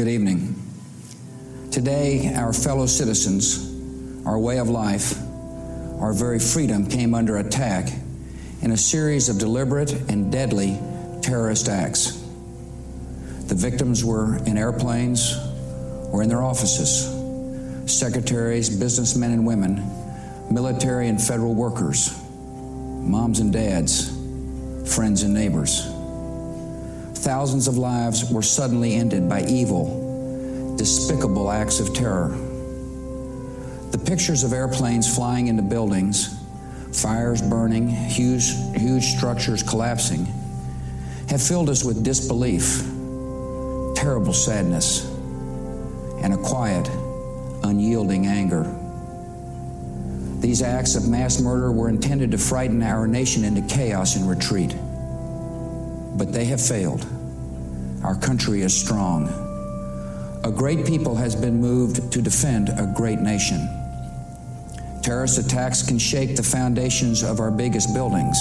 Good evening. Today, our fellow citizens, our way of life, our very freedom came under attack in a series of deliberate and deadly terrorist acts. The victims were in airplanes or in their offices secretaries, businessmen and women, military and federal workers, moms and dads, friends and neighbors. Thousands of lives were suddenly ended by evil, despicable acts of terror. The pictures of airplanes flying into buildings, fires burning, huge, huge structures collapsing, have filled us with disbelief, terrible sadness, and a quiet, unyielding anger. These acts of mass murder were intended to frighten our nation into chaos and retreat. But they have failed. Our country is strong. A great people has been moved to defend a great nation. Terrorist attacks can shake the foundations of our biggest buildings,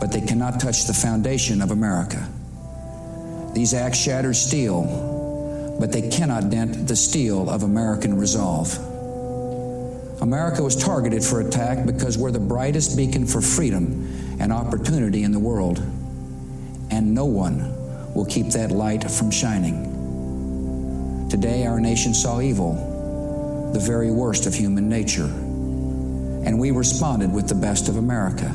but they cannot touch the foundation of America. These acts shatter steel, but they cannot dent the steel of American resolve. America was targeted for attack because we're the brightest beacon for freedom and opportunity in the world. And no one will keep that light from shining. Today, our nation saw evil, the very worst of human nature. And we responded with the best of America,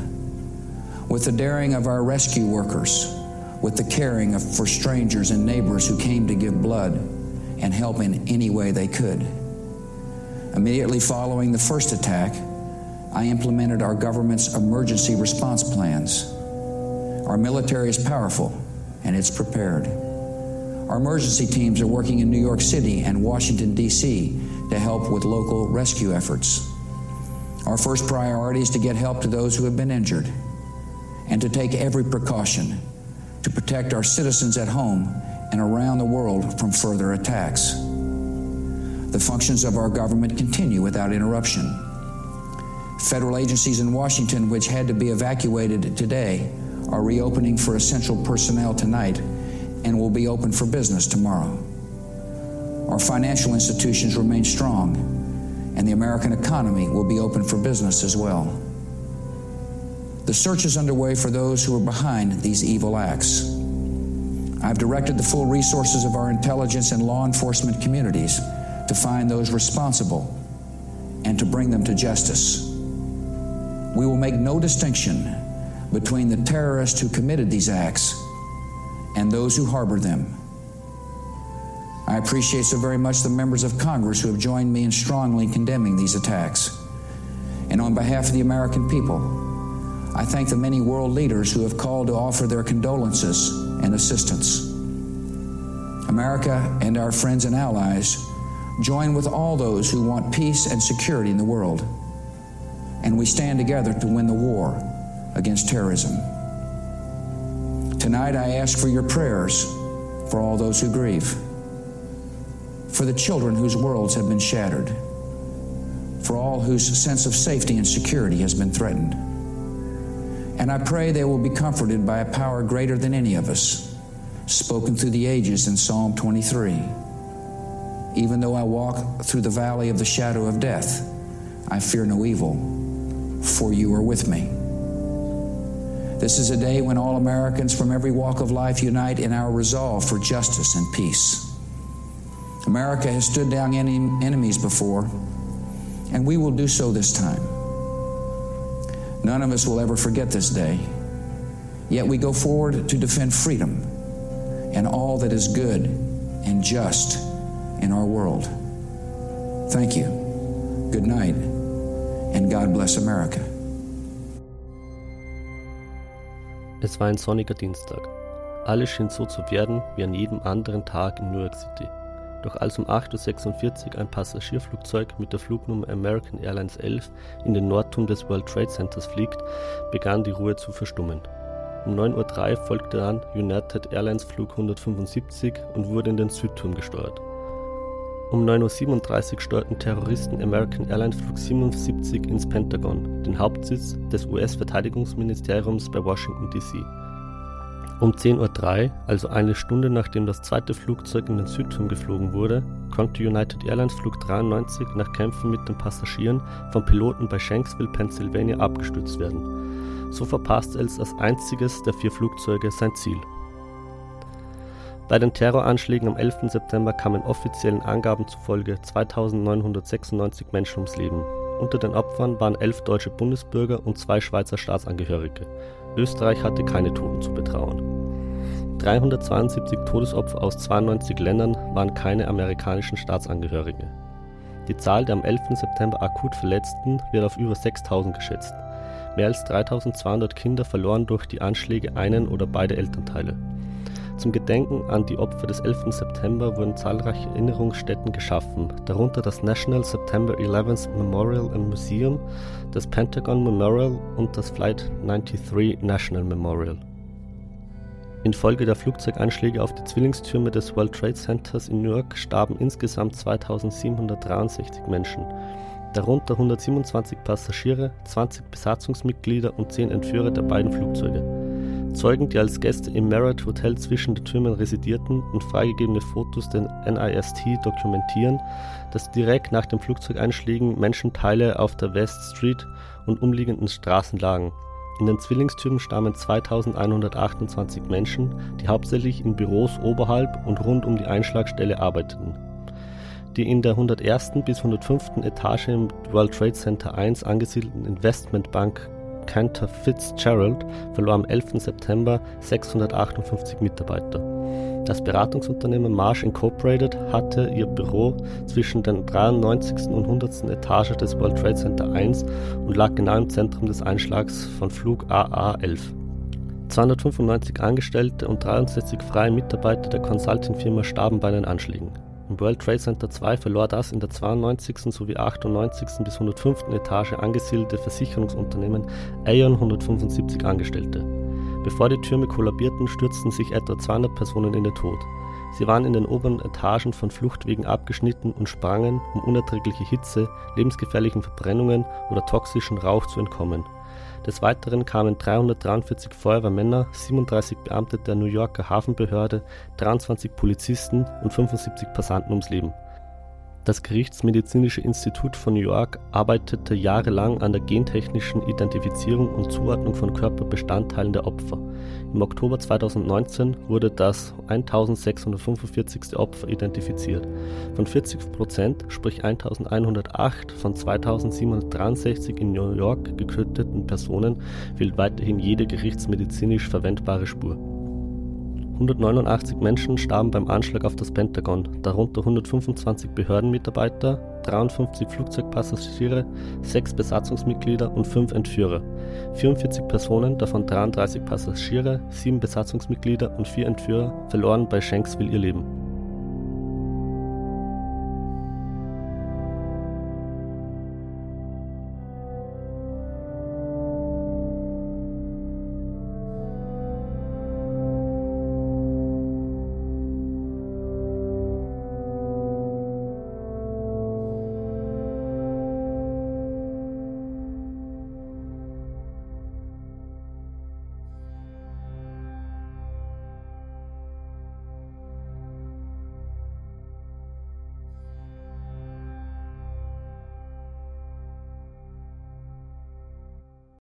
with the daring of our rescue workers, with the caring of, for strangers and neighbors who came to give blood and help in any way they could. Immediately following the first attack, I implemented our government's emergency response plans. Our military is powerful and it's prepared. Our emergency teams are working in New York City and Washington, D.C. to help with local rescue efforts. Our first priority is to get help to those who have been injured and to take every precaution to protect our citizens at home and around the world from further attacks the functions of our government continue without interruption. Federal agencies in Washington, which had to be evacuated today, are reopening for essential personnel tonight and will be open for business tomorrow. Our financial institutions remain strong, and the American economy will be open for business as well. The search is underway for those who are behind these evil acts. I've directed the full resources of our intelligence and law enforcement communities to find those responsible and to bring them to justice. We will make no distinction between the terrorists who committed these acts and those who harbor them. I appreciate so very much the members of Congress who have joined me in strongly condemning these attacks. And on behalf of the American people, I thank the many world leaders who have called to offer their condolences and assistance. America and our friends and allies join with all those who want peace and security in the world. And we stand together to win the war against terrorism. Tonight, I ask for your prayers for all those who grieve, for the children whose worlds have been shattered, for all whose sense of safety and security has been threatened. And I pray they will be comforted by a power greater than any of us, spoken through the ages in Psalm 23. Even though I walk through the valley of the shadow of death, I fear no evil, for you are with me. This is a day when all Americans from every walk of life unite in our resolve for justice and peace. America has stood down any enemies before, and we will do so this time. None of us will ever forget this day. Yet we go forward to defend freedom and all that is good and just in our world. Thank you. Good night, and God bless America. Es war ein sonniger Dienstag. Alles schien so zu werden wie an jedem anderen Tag in New York City. Doch als um 8.46 Uhr ein Passagierflugzeug mit der Flugnummer American Airlines 11 in den Nordturm des World Trade Centers fliegt, begann die Ruhe zu verstummen. Um 9.03 Uhr folgte dann United Airlines Flug 175 und wurde in den Südturm gesteuert. Um 9.37 Uhr steuerten Terroristen American Airlines Flug 77 ins Pentagon, den Hauptsitz des US-Verteidigungsministeriums bei Washington, D.C. Um 10.03 Uhr, also eine Stunde nachdem das zweite Flugzeug in den Südturm geflogen wurde, konnte United Airlines Flug 93 nach Kämpfen mit den Passagieren vom Piloten bei Shanksville, Pennsylvania abgestürzt werden. So verpasste es als einziges der vier Flugzeuge sein Ziel. Bei den Terroranschlägen am 11. September kamen offiziellen Angaben zufolge 2996 Menschen ums Leben. Unter den Opfern waren elf deutsche Bundesbürger und zwei Schweizer Staatsangehörige. Österreich hatte keine Toten zu betrauen. 372 Todesopfer aus 92 Ländern waren keine amerikanischen Staatsangehörige. Die Zahl der am 11. September akut Verletzten wird auf über 6000 geschätzt. Mehr als 3200 Kinder verloren durch die Anschläge einen oder beide Elternteile. Zum Gedenken an die Opfer des 11. September wurden zahlreiche Erinnerungsstätten geschaffen, darunter das National September 11 Memorial and Museum, das Pentagon Memorial und das Flight 93 National Memorial. Infolge der Flugzeuganschläge auf die Zwillingstürme des World Trade Centers in New York starben insgesamt 2763 Menschen, darunter 127 Passagiere, 20 Besatzungsmitglieder und 10 Entführer der beiden Flugzeuge. Zeugen, die als Gäste im Marriott Hotel zwischen den Türmen residierten und freigegebene Fotos der NIST dokumentieren, dass direkt nach den Flugzeugeinschlägen Menschenteile auf der West Street und umliegenden Straßen lagen. In den Zwillingstürmen starben 2128 Menschen, die hauptsächlich in Büros oberhalb und rund um die Einschlagstelle arbeiteten. Die in der 101. bis 105. Etage im World Trade Center 1 angesiedelten Investmentbank Cantor Fitzgerald verlor am 11. September 658 Mitarbeiter. Das Beratungsunternehmen Marsh Incorporated hatte ihr Büro zwischen der 93. und 100. Etage des World Trade Center 1 und lag genau im Zentrum des Einschlags von Flug AA-11. 295 Angestellte und 63 freie Mitarbeiter der Consulting-Firma starben bei den Anschlägen. Im World Trade Center 2 verlor das in der 92. sowie 98. bis 105. Etage angesiedelte Versicherungsunternehmen Aon 175 Angestellte. Bevor die Türme kollabierten, stürzten sich etwa 200 Personen in den Tod. Sie waren in den oberen Etagen von Fluchtwegen abgeschnitten und sprangen, um unerträgliche Hitze, lebensgefährlichen Verbrennungen oder toxischen Rauch zu entkommen. Des Weiteren kamen 343 Feuerwehrmänner, 37 Beamte der New Yorker Hafenbehörde, 23 Polizisten und 75 Passanten ums Leben das Gerichtsmedizinische Institut von New York arbeitete jahrelang an der gentechnischen Identifizierung und Zuordnung von Körperbestandteilen der Opfer. Im Oktober 2019 wurde das 1645. Opfer identifiziert. Von 40 Prozent, sprich 1108 von 2763 in New York getöteten Personen, fehlt weiterhin jede gerichtsmedizinisch verwendbare Spur. 189 Menschen starben beim Anschlag auf das Pentagon, darunter 125 Behördenmitarbeiter, 53 Flugzeugpassagiere, 6 Besatzungsmitglieder und 5 Entführer. 44 Personen, davon 33 Passagiere, 7 Besatzungsmitglieder und 4 Entführer, verloren bei Shanksville ihr Leben